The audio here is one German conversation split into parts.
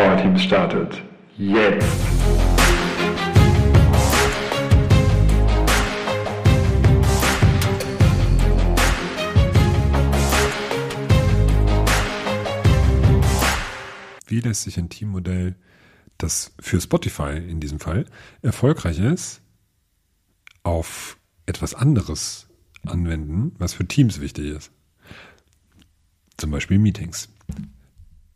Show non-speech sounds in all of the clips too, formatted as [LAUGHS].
Power Teams startet. Jetzt! Wie lässt sich ein Teammodell, das für Spotify in diesem Fall erfolgreich ist, auf etwas anderes anwenden, was für Teams wichtig ist? Zum Beispiel Meetings.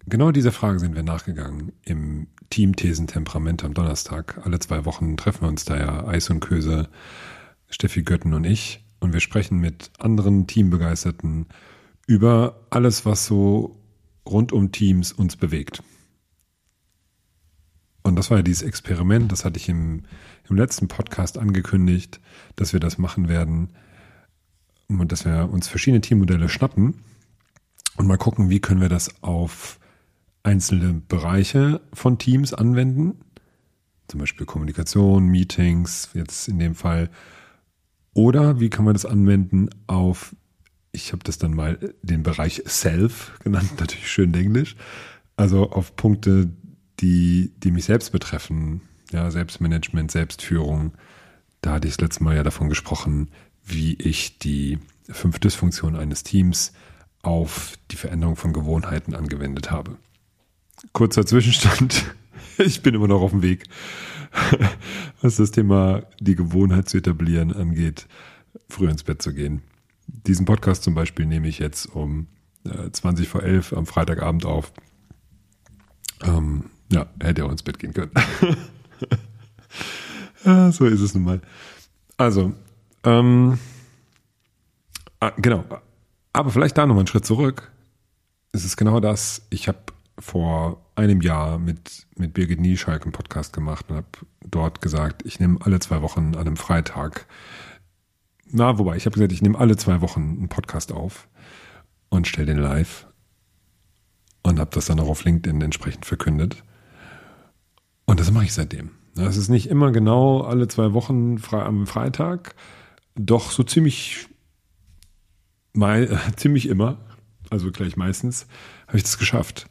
Genau dieser Frage sind wir nachgegangen im Team Thesen Temperament am Donnerstag. Alle zwei Wochen treffen wir uns da ja Eis und Köse, Steffi Götten und ich. Und wir sprechen mit anderen Teambegeisterten über alles, was so rund um Teams uns bewegt. Und das war ja dieses Experiment, das hatte ich im, im letzten Podcast angekündigt, dass wir das machen werden und dass wir uns verschiedene Teammodelle schnappen und mal gucken, wie können wir das auf einzelne Bereiche von Teams anwenden. Zum Beispiel Kommunikation, Meetings, jetzt in dem Fall. Oder wie kann man das anwenden auf, ich habe das dann mal den Bereich Self genannt, [LAUGHS] natürlich schön Englisch. Also auf Punkte, die, die mich selbst betreffen. Ja, Selbstmanagement, Selbstführung. Da hatte ich das letzte Mal ja davon gesprochen, wie ich die fünf Dysfunktionen eines Teams auf die Veränderung von Gewohnheiten angewendet habe. Kurzer Zwischenstand. [LAUGHS] Ich bin immer noch auf dem Weg, [LAUGHS] was das Thema die Gewohnheit zu etablieren angeht, früh ins Bett zu gehen. Diesen Podcast zum Beispiel nehme ich jetzt um 20 äh, vor 11 am Freitagabend auf. Ähm, ja, hätte auch ins Bett gehen können. [LAUGHS] ja, so ist es nun mal. Also, ähm, ah, genau. Aber vielleicht da nochmal einen Schritt zurück. Es ist genau das. Ich habe vor einem Jahr mit, mit Birgit Nieschalk einen Podcast gemacht und habe dort gesagt, ich nehme alle zwei Wochen an einem Freitag. Na, wobei, ich habe gesagt, ich nehme alle zwei Wochen einen Podcast auf und stelle den live und habe das dann auch auf LinkedIn entsprechend verkündet. Und das mache ich seitdem. Das ist nicht immer genau alle zwei Wochen am Freitag, doch so ziemlich mal, [LAUGHS] ziemlich immer, also gleich meistens, habe ich das geschafft.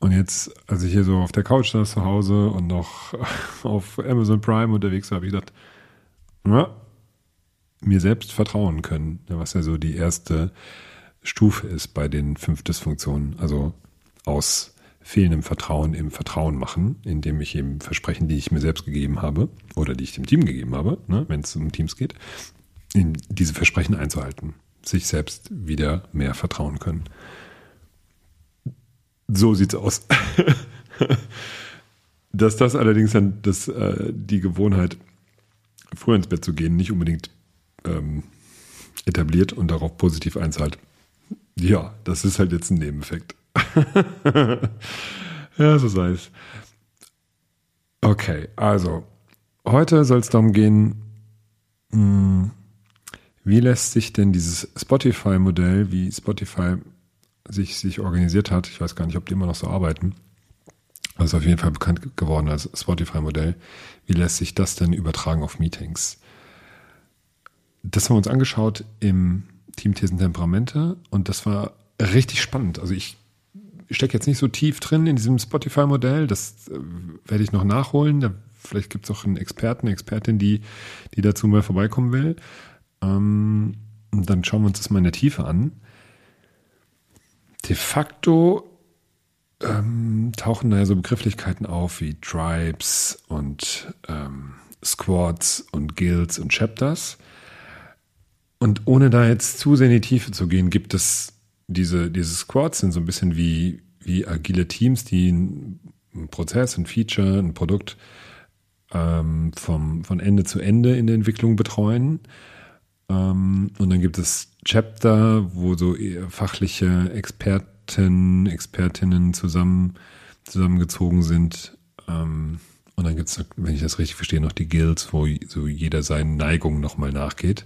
Und jetzt, als ich hier so auf der Couch saß zu Hause und noch [LAUGHS] auf Amazon Prime unterwegs war, habe ich gedacht, ja, mir selbst vertrauen können, was ja so die erste Stufe ist bei den fünf Dysfunktionen. Also aus fehlendem Vertrauen im Vertrauen machen, indem ich eben Versprechen, die ich mir selbst gegeben habe oder die ich dem Team gegeben habe, ne, wenn es um Teams geht, diese Versprechen einzuhalten sich selbst wieder mehr vertrauen können. So sieht's aus. Dass das allerdings dann das, äh, die Gewohnheit, früher ins Bett zu gehen, nicht unbedingt ähm, etabliert und darauf positiv einzahlt. Ja, das ist halt jetzt ein Nebeneffekt. [LAUGHS] ja, so sei es. Okay, also heute soll es darum gehen, mh, hm, wie lässt sich denn dieses Spotify-Modell, wie Spotify sich, sich organisiert hat, ich weiß gar nicht, ob die immer noch so arbeiten, aber ist auf jeden Fall bekannt geworden als Spotify-Modell, wie lässt sich das denn übertragen auf Meetings? Das haben wir uns angeschaut im Team Thesen Temperamente und das war richtig spannend. Also ich stecke jetzt nicht so tief drin in diesem Spotify-Modell, das äh, werde ich noch nachholen. Da, vielleicht gibt es auch einen Experten, eine Expertin, die, die dazu mal vorbeikommen will. Ähm, und dann schauen wir uns das mal in der Tiefe an. De facto ähm, tauchen da ja so Begrifflichkeiten auf wie Tribes und ähm, Squads und Guilds und Chapters. Und ohne da jetzt zu sehr in die Tiefe zu gehen, gibt es diese, diese Squads sind so ein bisschen wie, wie agile Teams, die einen Prozess, ein Feature, ein Produkt ähm, vom, von Ende zu Ende in der Entwicklung betreuen. Ähm, und dann gibt es Chapter, wo so fachliche Experten, Expertinnen zusammen, zusammengezogen sind. Ähm, und dann gibt es, wenn ich das richtig verstehe, noch die Guilds, wo so jeder seinen Neigungen nochmal nachgeht.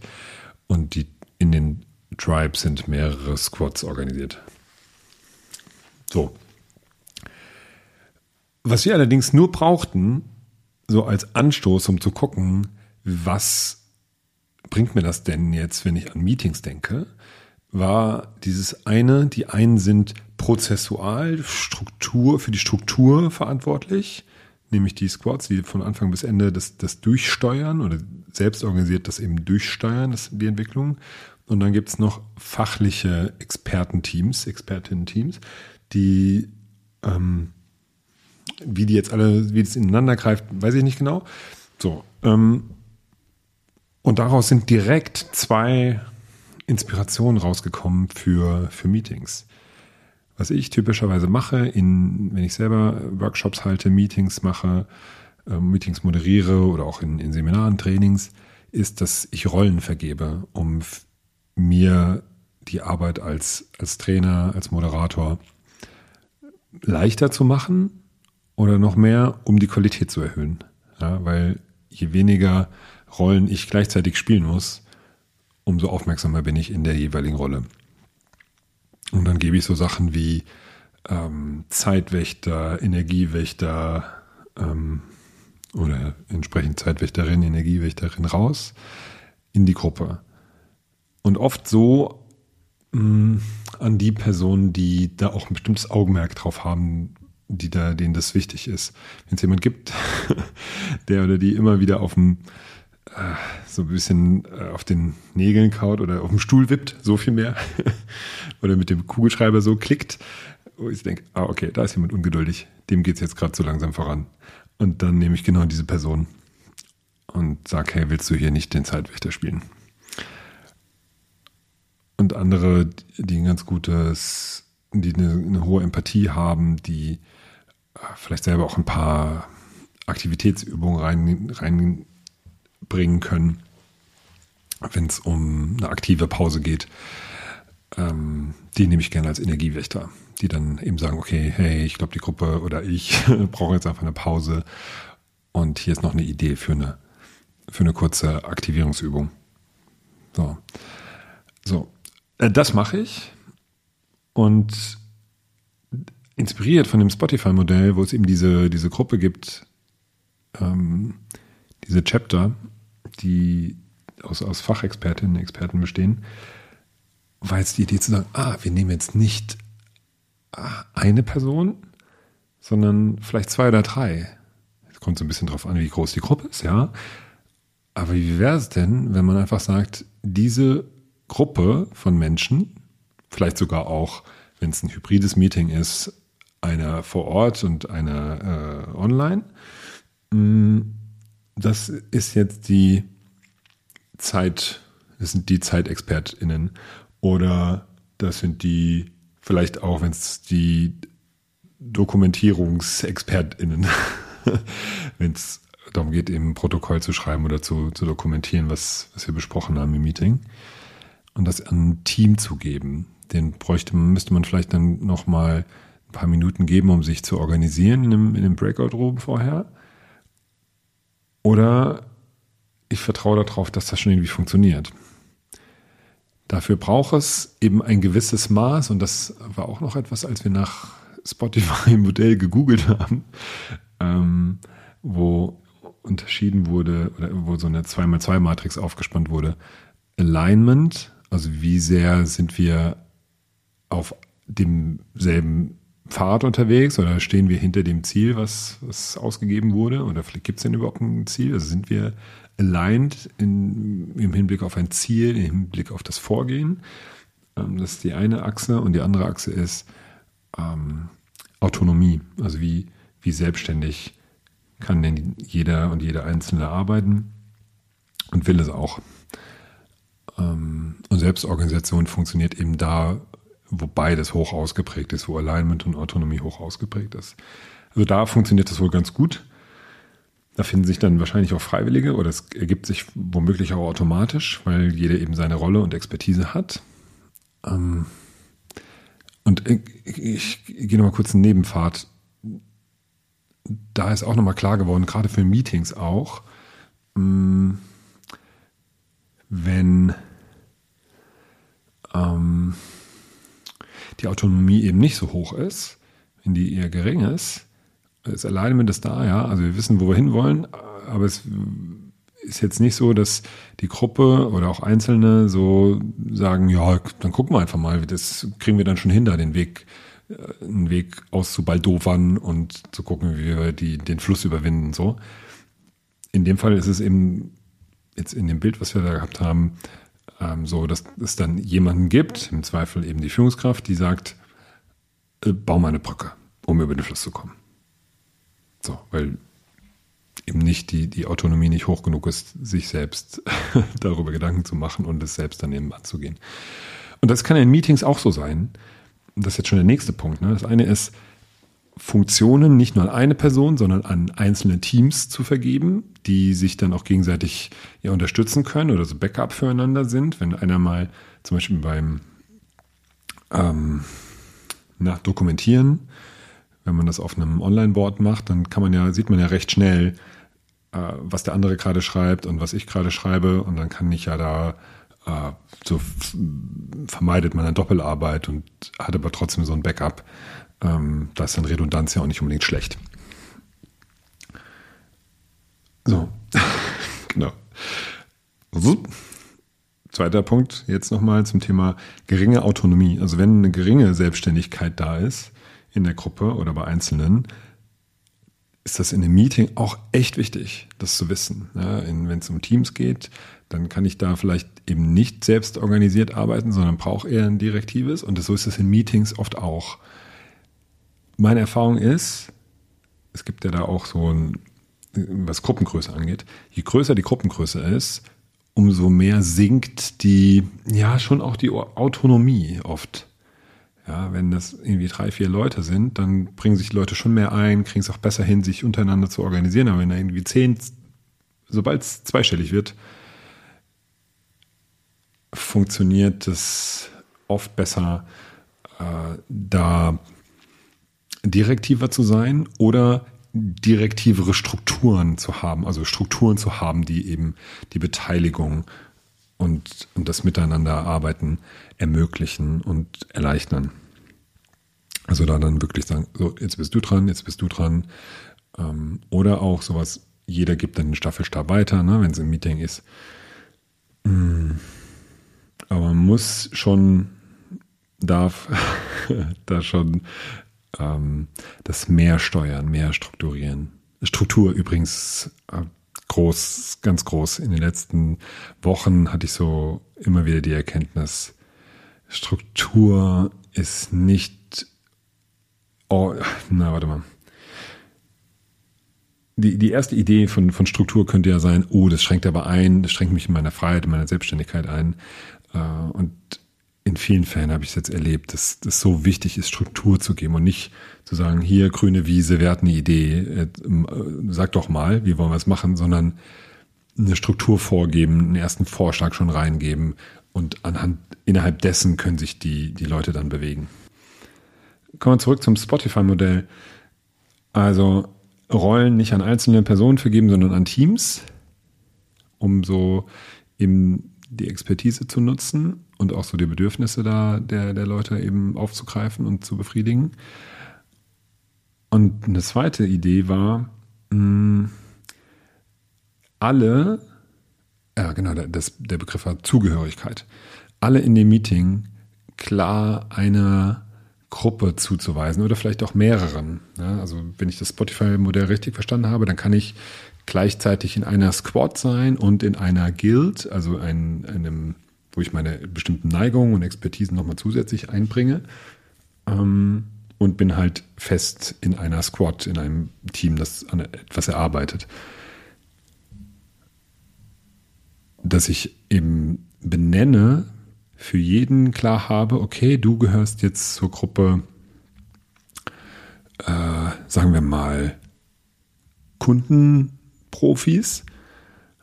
Und die in den Tribes sind mehrere Squads organisiert. So. Was wir allerdings nur brauchten, so als Anstoß, um zu gucken, was bringt mir das denn jetzt, wenn ich an Meetings denke, war dieses eine, die einen sind prozessual Struktur, für die Struktur verantwortlich, nämlich die Squads, die von Anfang bis Ende das, das durchsteuern oder selbst organisiert das eben durchsteuern, das, die Entwicklung. Und dann gibt's noch fachliche Expertenteams, Expertinnen-Teams, die ähm, wie die jetzt alle, wie das ineinander greift, weiß ich nicht genau. So, ähm, und daraus sind direkt zwei Inspirationen rausgekommen für, für Meetings. Was ich typischerweise mache, in, wenn ich selber Workshops halte, Meetings mache, äh, Meetings moderiere oder auch in, in Seminaren, Trainings, ist, dass ich Rollen vergebe, um mir die Arbeit als, als Trainer, als Moderator leichter zu machen oder noch mehr, um die Qualität zu erhöhen. Ja, weil je weniger Rollen ich gleichzeitig spielen muss, umso aufmerksamer bin ich in der jeweiligen Rolle. Und dann gebe ich so Sachen wie ähm, Zeitwächter, Energiewächter ähm, oder entsprechend Zeitwächterin, Energiewächterin raus in die Gruppe. Und oft so mh, mm, an die Personen, die da auch ein bestimmtes Augenmerk drauf haben, die da, denen das wichtig ist. Wenn es jemand gibt, [LAUGHS] der oder die immer wieder auf dem so ein bisschen äh, auf den Nägeln kaut oder auf dem Stuhl wippt, so viel mehr, [LAUGHS] oder mit dem Kugelschreiber so klickt, wo ich denke, ah, okay, da ist jemand ungeduldig, dem geht's jetzt gerade zu langsam voran. Und dann nehme ich genau diese Person und sage, hey, willst du hier nicht den Zeitwächter spielen? Und andere, die ein ganz gutes, die eine, eine hohe Empathie haben, die vielleicht selber auch ein paar Aktivitätsübungen rein, reinbringen können, wenn es um eine aktive Pause geht. Ähm, die nehme ich gerne als Energiewächter, die dann eben sagen, okay, hey, ich glaube, die Gruppe oder ich [LAUGHS] brauche jetzt einfach eine Pause und hier ist noch eine Idee für eine, für eine kurze Aktivierungsübung. So, so. Äh, das mache ich und inspiriert von dem Spotify-Modell, wo es eben diese, diese Gruppe gibt, ähm, diese Chapter, die aus, aus Fachexpertinnen und Experten bestehen, war jetzt die Idee zu sagen, ah, wir nehmen jetzt nicht ah, eine Person, sondern vielleicht zwei oder drei. Es kommt so ein bisschen drauf an, wie groß die Gruppe ist, ja. Aber wie wäre es denn, wenn man einfach sagt, diese Gruppe von Menschen, vielleicht sogar auch, wenn es ein hybrides Meeting ist, einer vor Ort und einer äh, online. Mm, das ist jetzt die Zeit, das sind die ZeitexpertInnen oder das sind die, vielleicht auch, wenn es die DokumentierungsexpertInnen, [LAUGHS] wenn es darum geht, eben Protokoll zu schreiben oder zu, zu dokumentieren, was, was wir besprochen haben im Meeting. Und das an ein Team zu geben. Den bräuchte, müsste man vielleicht dann nochmal ein paar Minuten geben, um sich zu organisieren in einem, in einem Breakout-Room vorher. Oder ich vertraue darauf, dass das schon irgendwie funktioniert. Dafür braucht es eben ein gewisses Maß, und das war auch noch etwas, als wir nach Spotify-Modell gegoogelt haben, ähm, wo unterschieden wurde, oder wo so eine 2x2-Matrix aufgespannt wurde. Alignment, also wie sehr sind wir auf demselben Pfad unterwegs oder stehen wir hinter dem Ziel, was, was ausgegeben wurde? Oder gibt es denn überhaupt ein Ziel? Also sind wir aligned in, im Hinblick auf ein Ziel, im Hinblick auf das Vorgehen? Ähm, das ist die eine Achse und die andere Achse ist ähm, Autonomie. Also wie, wie selbstständig kann denn jeder und jede Einzelne arbeiten und will es auch. Ähm, und Selbstorganisation funktioniert eben da, wo beides hoch ausgeprägt ist, wo Alignment und Autonomie hoch ausgeprägt ist. Also da funktioniert das wohl ganz gut. Da finden sich dann wahrscheinlich auch Freiwillige oder es ergibt sich womöglich auch automatisch, weil jeder eben seine Rolle und Expertise hat. Ähm, und ich, gehe nochmal kurz einen Nebenpfad. Da ist auch nochmal klar geworden, gerade für Meetings auch, ähm, wenn ähm, die Autonomie eben nicht so hoch ist, wenn die eher gering ist, ist Alignment ist da, ja. Also wir wissen, wo wir hinwollen, aber es ist jetzt nicht so, dass die Gruppe oder auch Einzelne so sagen, ja, dann gucken wir einfach mal, das kriegen wir dann schon hin, da den Weg äh, einen Weg auszubaldowern und zu gucken, wie wir die, den Fluss überwinden. So. In dem Fall ist es eben jetzt in dem Bild, was wir da gehabt haben, ähm, so, dass es dann jemanden gibt, im Zweifel eben die Führungskraft, die sagt, äh, bau mal eine Brücke, um über den Fluss zu kommen. So, weil eben nicht die, die Autonomie nicht hoch genug ist, sich selbst [LAUGHS] darüber Gedanken zu machen und es selbst dann eben anzugehen. Und das kann in Meetings auch so sein. Das ist jetzt schon der nächste Punkt. Ne? Das eine ist, Funktionen nicht nur an eine Person, sondern an einzelne Teams zu vergeben, die sich dann auch gegenseitig ja, unterstützen können oder so Backup füreinander sind. Wenn einer mal zum Beispiel beim ähm, nach Dokumentieren, wenn man das auf einem Online-Board macht, dann kann man ja, sieht man ja recht schnell, äh, was der andere gerade schreibt und was ich gerade schreibe. Und dann kann ich ja da äh, so vermeidet man eine Doppelarbeit und hat aber trotzdem so ein Backup. Ähm, da ist dann Redundanz ja auch nicht unbedingt schlecht. So, [LAUGHS] genau. So. Zweiter Punkt jetzt nochmal zum Thema geringe Autonomie. Also wenn eine geringe Selbstständigkeit da ist in der Gruppe oder bei Einzelnen, ist das in einem Meeting auch echt wichtig, das zu wissen. Ja, wenn es um Teams geht, dann kann ich da vielleicht eben nicht selbst organisiert arbeiten, sondern brauche eher ein Direktives. Und so ist es in Meetings oft auch. Meine Erfahrung ist, es gibt ja da auch so ein, was Gruppengröße angeht, je größer die Gruppengröße ist, umso mehr sinkt die, ja, schon auch die Autonomie oft. Ja, wenn das irgendwie drei, vier Leute sind, dann bringen sich Leute schon mehr ein, kriegen es auch besser hin, sich untereinander zu organisieren. Aber wenn da irgendwie zehn, sobald es zweistellig wird, funktioniert es oft besser, äh, da direktiver zu sein oder direktivere Strukturen zu haben, also Strukturen zu haben, die eben die Beteiligung und, und das Miteinanderarbeiten ermöglichen und erleichtern. Also da dann wirklich sagen, so, jetzt bist du dran, jetzt bist du dran. Ähm, oder auch sowas, jeder gibt dann den Staffelstab weiter, ne, wenn es im Meeting ist. Mm. Aber man muss schon, darf [LAUGHS] da schon ähm, das mehr steuern, mehr strukturieren. Struktur übrigens äh, groß, ganz groß. In den letzten Wochen hatte ich so immer wieder die Erkenntnis, Struktur ist nicht, oh, na, warte mal. Die, die erste Idee von, von Struktur könnte ja sein, oh, das schränkt aber ein, das schränkt mich in meiner Freiheit, in meiner Selbstständigkeit ein. Äh, und in vielen Fällen habe ich es jetzt erlebt, dass es so wichtig ist, Struktur zu geben und nicht zu sagen, hier grüne Wiese, wer hat eine Idee, äh, sag doch mal, wie wollen wir es machen, sondern eine Struktur vorgeben, einen ersten Vorschlag schon reingeben und anhand innerhalb dessen können sich die, die Leute dann bewegen. Kommen wir zurück zum Spotify-Modell. Also Rollen nicht an einzelne Personen vergeben, sondern an Teams, um so eben die Expertise zu nutzen und auch so die Bedürfnisse da der, der Leute eben aufzugreifen und zu befriedigen. Und eine zweite Idee war, mh, hm, alle, ja genau, das, der Begriff war Zugehörigkeit, alle in dem Meeting klar einer Gruppe zuzuweisen oder vielleicht auch mehreren. Ja, also wenn ich das Spotify-Modell richtig verstanden habe, dann kann ich gleichzeitig in einer Squad sein und in einer Guild, also ein, einem, wo ich meine bestimmten Neigungen und Expertisen nochmal zusätzlich einbringe. Ähm, und bin halt fest in einer Squad, in einem Team, das an etwas erarbeitet. Dass ich eben benenne, für jeden klar habe, okay, du gehörst jetzt zur Gruppe, äh, sagen wir mal, Kunden, Profis.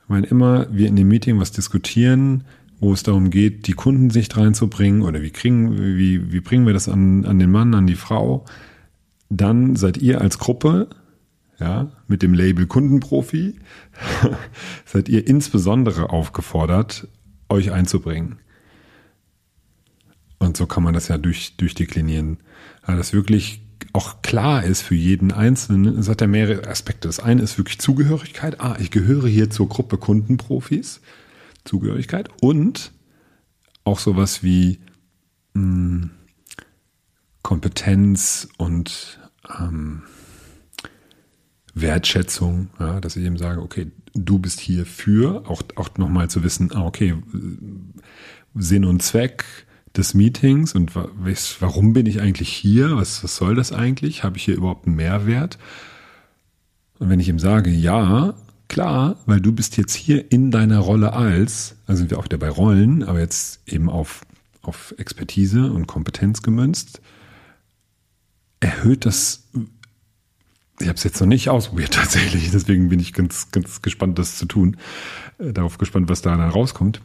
Weil immer wir in dem Meeting was diskutieren, wo es darum geht, die Kundensicht reinzubringen oder wie kriegen, wie, wie bringen wir das an, an den Mann, an die Frau, dann seid ihr als Gruppe, ja, mit dem Label Kundenprofi, [LAUGHS] seid ihr insbesondere aufgefordert, euch einzubringen. Und so kann man das ja durch, durchdeklinieren. Also das wirklich auch klar ist für jeden Einzelnen, es hat ja mehrere Aspekte. Das eine ist wirklich Zugehörigkeit. Ah, ich gehöre hier zur Gruppe Kundenprofis. Zugehörigkeit. Und auch sowas wie mh, hm, Kompetenz und ähm, Wertschätzung, ja, dass ich eben sage, okay, du bist hier für, auch, auch nochmal zu wissen, ah, okay, Sinn und Zweck des Meetings und warum bin ich eigentlich hier? Was, was soll das eigentlich? Habe ich hier überhaupt einen Mehrwert? Und wenn ich ihm sage, ja, klar, weil du bist jetzt hier in deiner Rolle als, also sind wir auch wieder bei Rollen, aber jetzt eben auf, auf Expertise und Kompetenz gemünzt, erhöht das ich habe es jetzt noch nicht ausprobiert [LAUGHS] tatsächlich, deswegen bin ich ganz, ganz gespannt, das zu tun. Äh, darauf gespannt, was da dann rauskommt.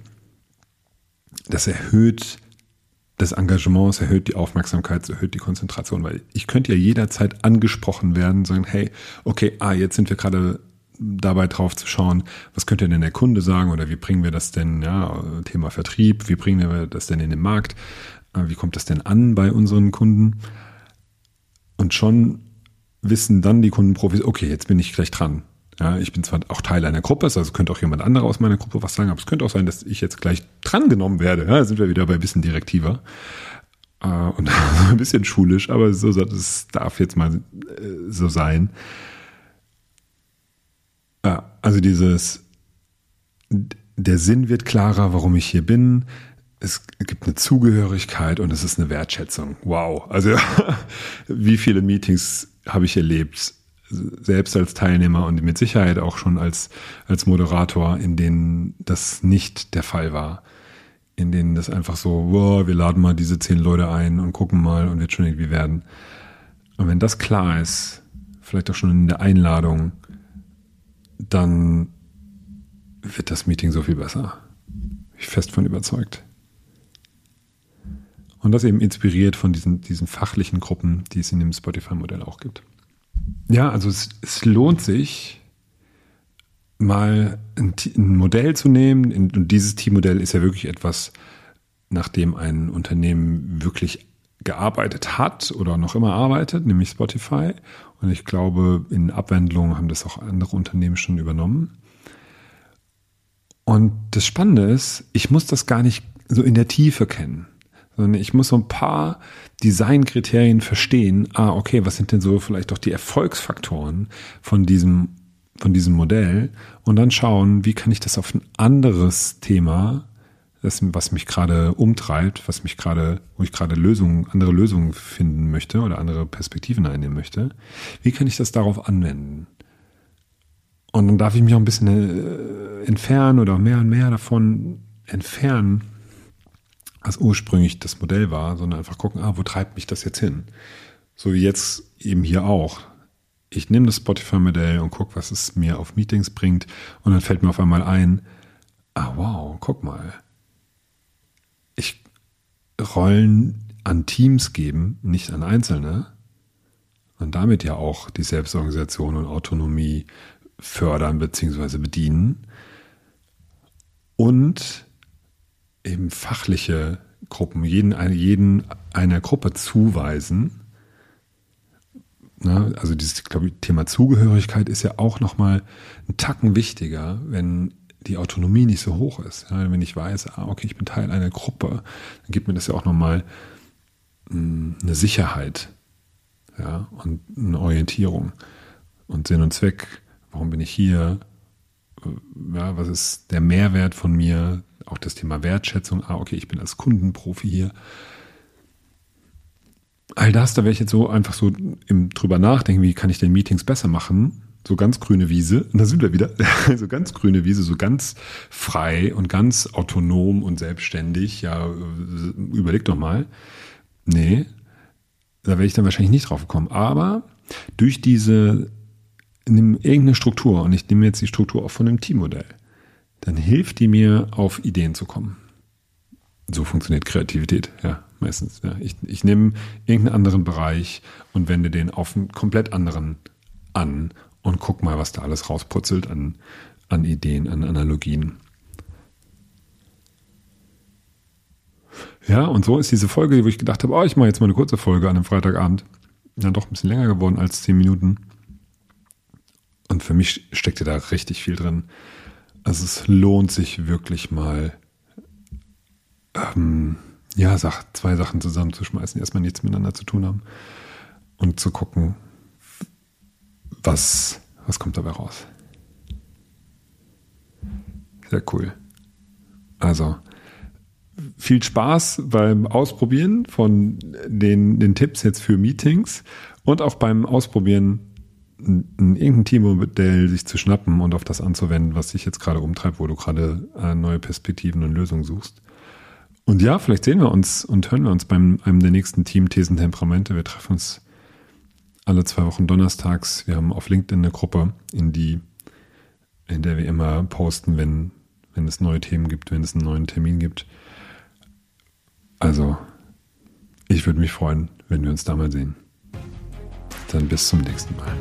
Das erhöht das Engagement, es erhöht die Aufmerksamkeit, es erhöht die Konzentration, weil ich könnte ja jederzeit angesprochen werden, sagen, hey, okay, ah, jetzt sind wir gerade dabei drauf zu schauen, was könnte denn der Kunde sagen oder wie bringen wir das denn, ja, Thema Vertrieb, wie bringen wir das denn in den Markt, äh, wie kommt das denn an bei unseren Kunden? Und schon wissen dann die Kundenprofis, okay, jetzt bin ich gleich dran. Ja, ich bin zwar auch Teil einer Gruppe, also könnte auch jemand anderer aus meiner Gruppe was sagen, aber es könnte auch sein, dass ich jetzt gleich drangenommen werde. Ja, sind wir wieder bei ein bisschen direktiver äh, und [LAUGHS] ein bisschen schulisch, aber so, das darf jetzt mal äh, so sein. Ja, also dieses, der Sinn wird klarer, warum ich hier bin. Es gibt eine Zugehörigkeit und es ist eine Wertschätzung. Wow. Also [LAUGHS] wie viele Meetings habe ich erlebt, selbst als Teilnehmer und mit Sicherheit auch schon als, als Moderator, in denen das nicht der Fall war. In denen das einfach so, wow, wir laden mal diese zehn Leute ein und gucken mal und wird schon irgendwie werden. Und wenn das klar ist, vielleicht auch schon in der Einladung, dann wird das Meeting so viel besser. Bin ich fest von überzeugt. Und das eben inspiriert von diesen, diesen fachlichen Gruppen, die es in dem Spotify-Modell auch gibt. Ja, also es, es lohnt sich, mal ein, ein Modell zu nehmen. Und dieses Teammodell ist ja wirklich etwas, nach dem ein Unternehmen wirklich gearbeitet hat oder noch immer arbeitet, nämlich Spotify. Und ich glaube, in Abwandlungen haben das auch andere Unternehmen schon übernommen. Und das Spannende ist, ich muss das gar nicht so in der Tiefe kennen sondern ich muss so ein paar Designkriterien verstehen. Ah, okay, was sind denn so vielleicht doch die Erfolgsfaktoren von diesem, von diesem Modell? Und dann schauen, wie kann ich das auf ein anderes Thema, das, was mich gerade umtreibt, was mich gerade, wo ich gerade Lösungen, andere Lösungen finden möchte oder andere Perspektiven einnehmen möchte. Wie kann ich das darauf anwenden? Und dann darf ich mich auch ein bisschen äh, entfernen oder mehr und mehr davon entfernen, was ursprünglich das Modell war, sondern einfach gucken, ah, wo treibt mich das jetzt hin? So wie jetzt eben hier auch. Ich nehme das Spotify-Modell und gucke, was es mir auf Meetings bringt und dann fällt mir auf einmal ein, ah wow, guck mal. Ich Rollen an Teams geben, nicht an Einzelne und damit ja auch die Selbstorganisation und Autonomie fördern bzw. bedienen und eben fachliche Gruppen, jeden, jeden einer Gruppe zuweisen. Ne? Also dieses ich, Thema Zugehörigkeit ist ja auch nochmal ein Tacken wichtiger, wenn die Autonomie nicht so hoch ist. Ja? Wenn ich weiß, ah, okay, ich bin Teil einer Gruppe, dann gibt mir das ja auch nochmal hm, eine Sicherheit ja? und eine Orientierung und Sinn und Zweck. Warum bin ich hier? Ja, was ist der Mehrwert von mir? auch das Thema Wertschätzung, ah, okay, ich bin als Kundenprofi hier. All das, da werde ich jetzt so einfach so im, drüber nachdenken, wie kann ich denn Meetings besser machen? So ganz grüne Wiese, und da sind wir wieder, [LAUGHS] so ganz grüne Wiese, so ganz frei und ganz autonom und selbstständig. Ja, überleg doch mal. Nee, da werde ich dann wahrscheinlich nicht drauf kommen. Aber durch diese, nimm irgendeine Struktur, und ich nehme jetzt die Struktur auch von einem Teammodell dann hilft die mir, auf Ideen zu kommen. So funktioniert Kreativität, ja, meistens. Ja. Ich, ich nehme irgendeinen anderen Bereich und wende den auf einen komplett anderen an und guck mal, was da alles rausputzelt an, an Ideen, an Analogien. Ja, und so ist diese Folge, wo ich gedacht habe, oh, ich mache jetzt mal eine kurze Folge an einem Freitagabend, dann doch ein bisschen länger geworden als zehn Minuten. Und für mich steckte da richtig viel drin. Also es lohnt sich wirklich mal, ähm, ja, zwei Sachen zusammenzuschmeißen, die erstmal nichts miteinander zu tun haben und zu gucken, was, was kommt dabei raus. Sehr cool. Also, viel Spaß beim Ausprobieren von den, den Tipps jetzt für Meetings und auch beim Ausprobieren ein, irgendein Teammodell sich zu schnappen und auf das anzuwenden, was sich jetzt gerade umtreibt, wo du gerade äh, neue Perspektiven und Lösungen suchst. Und ja, vielleicht sehen wir uns und hören wir uns beim einem der nächsten Team Thesen Temperamente. Wir treffen uns alle zwei Wochen donnerstags. Wir haben auf LinkedIn eine Gruppe, in die, in der wir immer posten, wenn, wenn es neue Themen gibt, wenn es einen neuen Termin gibt. Also, ich würde mich freuen, wenn wir uns da mal sehen. Dann bis zum nächsten Mal.